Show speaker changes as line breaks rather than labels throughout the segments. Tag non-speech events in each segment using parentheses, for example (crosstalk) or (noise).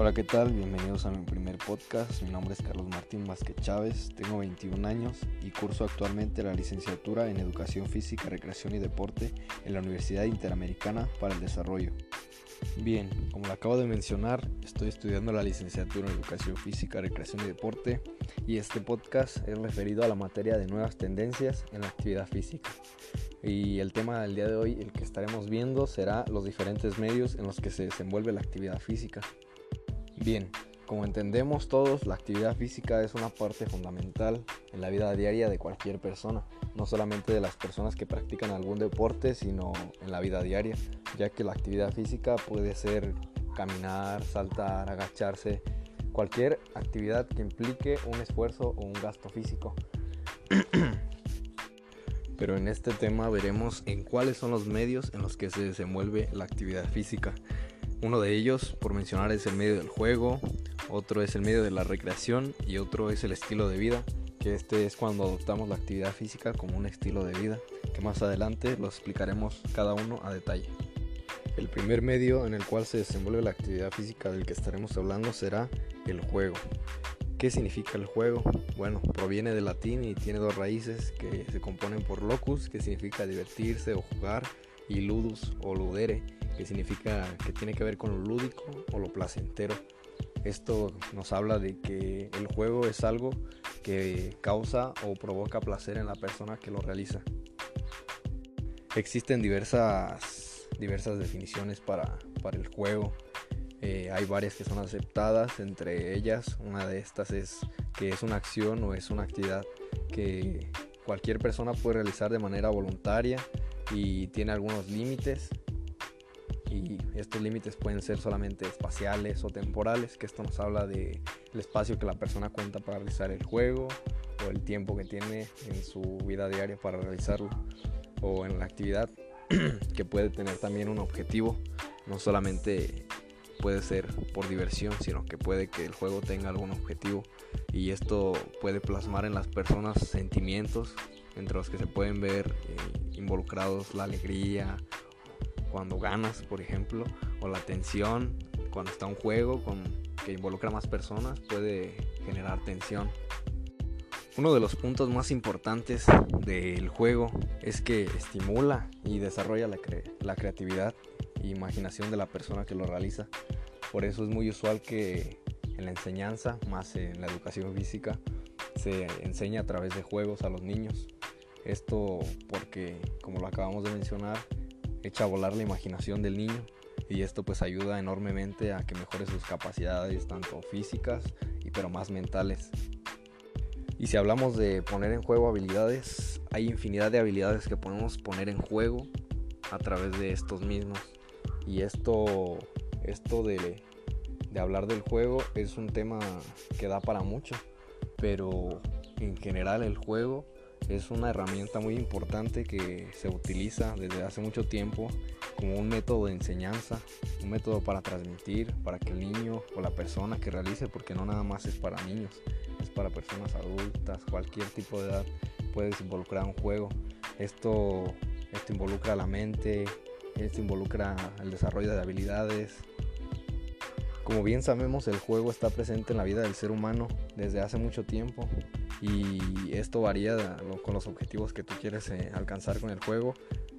Hola, ¿qué tal? Bienvenidos a mi primer podcast. Mi nombre es Carlos Martín Vázquez Chávez, tengo 21 años y curso actualmente la licenciatura en Educación Física, Recreación y Deporte en la Universidad Interamericana para el Desarrollo. Bien, como lo acabo de mencionar, estoy estudiando la licenciatura en Educación Física, Recreación y Deporte y este podcast es referido a la materia de nuevas tendencias en la actividad física. Y el tema del día de hoy, el que estaremos viendo, será los diferentes medios en los que se desenvuelve la actividad física. Bien, como entendemos todos, la actividad física es una parte fundamental en la vida diaria de cualquier persona, no solamente de las personas que practican algún deporte, sino en la vida diaria, ya que la actividad física puede ser caminar, saltar, agacharse, cualquier actividad que implique un esfuerzo o un gasto físico. (clears throat) Pero en este tema veremos en cuáles son los medios en los que se desenvuelve la actividad física. Uno de ellos, por mencionar, es el medio del juego, otro es el medio de la recreación y otro es el estilo de vida, que este es cuando adoptamos la actividad física como un estilo de vida, que más adelante lo explicaremos cada uno a detalle. El primer medio en el cual se desenvuelve la actividad física del que estaremos hablando será el juego. ¿Qué significa el juego? Bueno, proviene del latín y tiene dos raíces que se componen por locus, que significa divertirse o jugar, y ludus o ludere, que significa que tiene que ver con lo lúdico o lo placentero. Esto nos habla de que el juego es algo que causa o provoca placer en la persona que lo realiza. Existen diversas, diversas definiciones para, para el juego. Eh, hay varias que son aceptadas, entre ellas una de estas es que es una acción o es una actividad que cualquier persona puede realizar de manera voluntaria y tiene algunos límites y estos límites pueden ser solamente espaciales o temporales, que esto nos habla del espacio que la persona cuenta para realizar el juego o el tiempo que tiene en su vida diaria para realizarlo o en la actividad (clears throat) que puede tener también un objetivo, no solamente puede ser por diversión, sino que puede que el juego tenga algún objetivo. Y esto puede plasmar en las personas sentimientos entre los que se pueden ver eh, involucrados la alegría, cuando ganas, por ejemplo, o la tensión cuando está un juego con, que involucra más personas, puede generar tensión. Uno de los puntos más importantes del juego es que estimula y desarrolla la, la creatividad e imaginación de la persona que lo realiza. Por eso es muy usual que en la enseñanza, más en la educación física, se enseña a través de juegos a los niños. Esto porque, como lo acabamos de mencionar, echa a volar la imaginación del niño y esto pues ayuda enormemente a que mejore sus capacidades tanto físicas y pero más mentales. Y si hablamos de poner en juego habilidades, hay infinidad de habilidades que podemos poner en juego a través de estos mismos. Y esto, esto de, de hablar del juego es un tema que da para mucho, pero en general el juego es una herramienta muy importante que se utiliza desde hace mucho tiempo como un método de enseñanza, un método para transmitir, para que el niño o la persona que realice, porque no nada más es para niños, es para personas adultas, cualquier tipo de edad puedes involucrar un juego. Esto, esto involucra la mente, esto involucra el desarrollo de habilidades. Como bien sabemos, el juego está presente en la vida del ser humano desde hace mucho tiempo y esto varía con los objetivos que tú quieres eh, alcanzar con el juego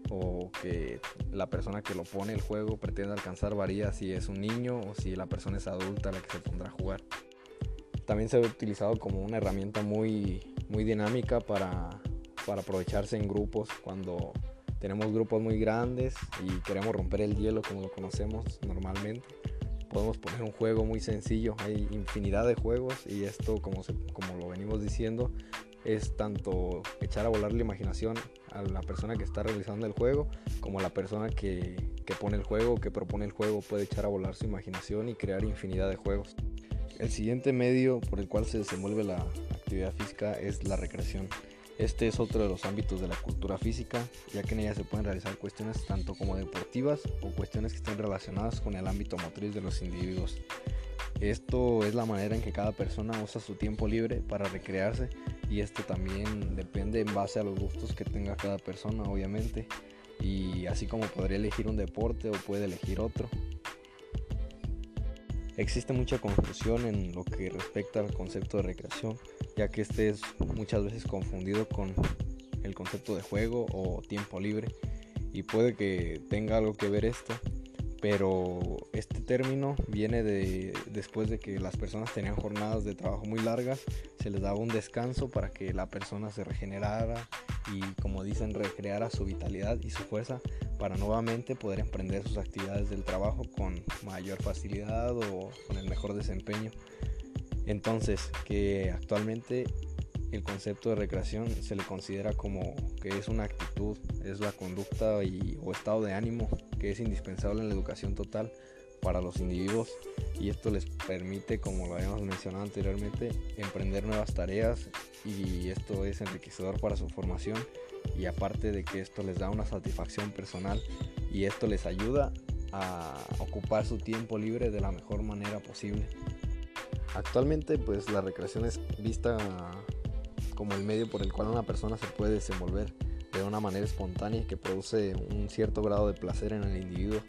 o que la persona que lo pone el juego pretende alcanzar varía si es un niño o si la persona es adulta la que se pondrá a jugar. También se ha utilizado como una herramienta muy, muy dinámica para, para aprovecharse en grupos cuando tenemos grupos muy grandes y queremos romper el hielo como lo conocemos normalmente podemos poner un juego muy sencillo. Hay infinidad de juegos y esto, como, como lo venimos diciendo, es tanto echar a volar la imaginación a la persona que está realizando el juego como a la persona que, que pone el juego, que propone el juego, puede echar a volar su imaginación y crear infinidad de juegos. El siguiente medio por el cual se desenvuelve la actividad física es la recreación. Este es otro de los ámbitos de la cultura física, ya que en ella se pueden realizar cuestiones tanto como deportivas o cuestiones que estén relacionadas con el ámbito motriz de los individuos. Esto es la manera en que cada persona usa su tiempo libre para recrearse y esto también depende en base a los gustos que tenga cada persona, obviamente. Y así como podría elegir un deporte o puede elegir otro. Existe mucha confusión en lo que respecta al concepto de recreación, ya que este es muchas veces confundido con el concepto de juego o tiempo libre y puede que tenga algo que ver esto, pero este término viene de después de que las personas tenían jornadas de trabajo muy largas, se les daba un descanso para que la persona se regenerara y como dicen recreara su vitalidad y su fuerza para nuevamente poder emprender sus actividades del trabajo con mayor facilidad o con el mejor desempeño. Entonces, que actualmente el concepto de recreación se le considera como que es una actitud, es la conducta y, o estado de ánimo que es indispensable en la educación total para los individuos y esto les permite, como lo habíamos mencionado anteriormente, emprender nuevas tareas y esto es enriquecedor para su formación y aparte de que esto les da una satisfacción personal y esto les ayuda a ocupar su tiempo libre de la mejor manera posible. Actualmente pues la recreación es vista como el medio por el cual una persona se puede desenvolver de una manera espontánea que produce un cierto grado de placer en el individuo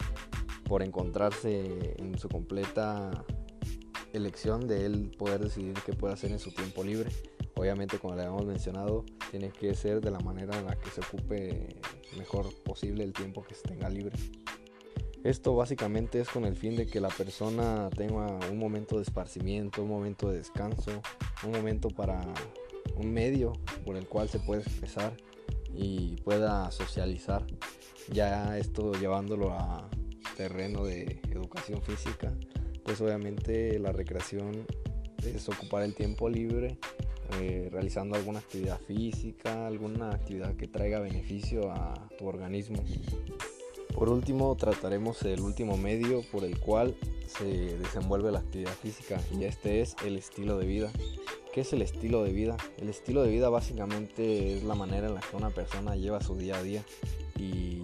por encontrarse en su completa elección de él poder decidir qué puede hacer en su tiempo libre. Obviamente, como le habíamos mencionado, tiene que ser de la manera en la que se ocupe mejor posible el tiempo que se tenga libre. Esto básicamente es con el fin de que la persona tenga un momento de esparcimiento, un momento de descanso, un momento para un medio por el cual se puede expresar y pueda socializar. Ya esto llevándolo a terreno de educación física, pues obviamente la recreación es ocupar el tiempo libre eh, realizando alguna actividad física, alguna actividad que traiga beneficio a tu organismo. Por último, trataremos el último medio por el cual se desenvuelve la actividad física y este es el estilo de vida. ¿Qué es el estilo de vida? El estilo de vida básicamente es la manera en la que una persona lleva su día a día y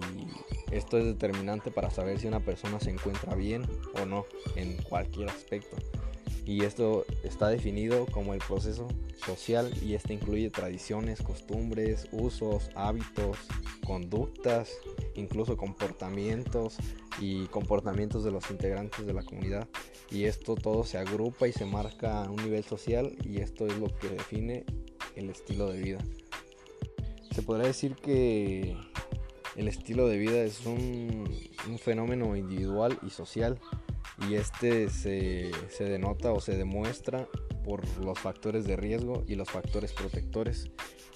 esto es determinante para saber si una persona se encuentra bien o no en cualquier aspecto. Y esto está definido como el proceso social y este incluye tradiciones, costumbres, usos, hábitos, conductas, incluso comportamientos y comportamientos de los integrantes de la comunidad y esto todo se agrupa y se marca a un nivel social y esto es lo que define el estilo de vida. Se podría decir que el estilo de vida es un, fenómeno individual y social y este se, se denota o se demuestra por los factores de riesgo y los factores protectores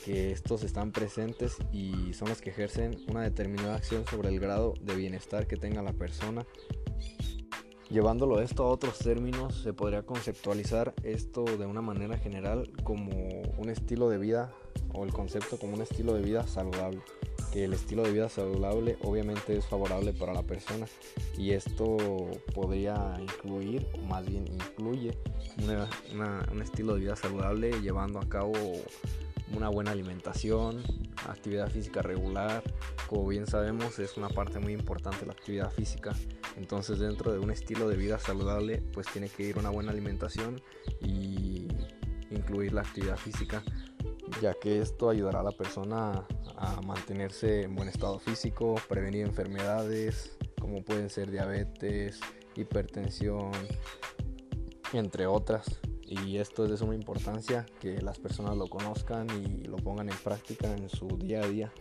que estos están presentes y son los que ejercen una determinada acción sobre el grado de bienestar que tenga la persona Llevándolo esto a otros términos, se podría conceptualizar esto de una manera general como un estilo de vida o el concepto como un estilo de vida saludable. Que el estilo de vida saludable obviamente es favorable para la persona y esto podría incluir, o más bien incluye, un estilo de vida saludable llevando a cabo una buena alimentación, actividad física regular. Como bien sabemos es una parte muy importante la actividad física. Entonces dentro de un estilo de vida saludable pues tiene que ir una buena alimentación y incluir la actividad física ya que esto ayudará a la persona a mantenerse en buen estado físico, prevenir enfermedades como pueden ser diabetes, hipertensión, entre otras y esto es de suma importancia que las personas lo conozcan y lo pongan en práctica en su día a día.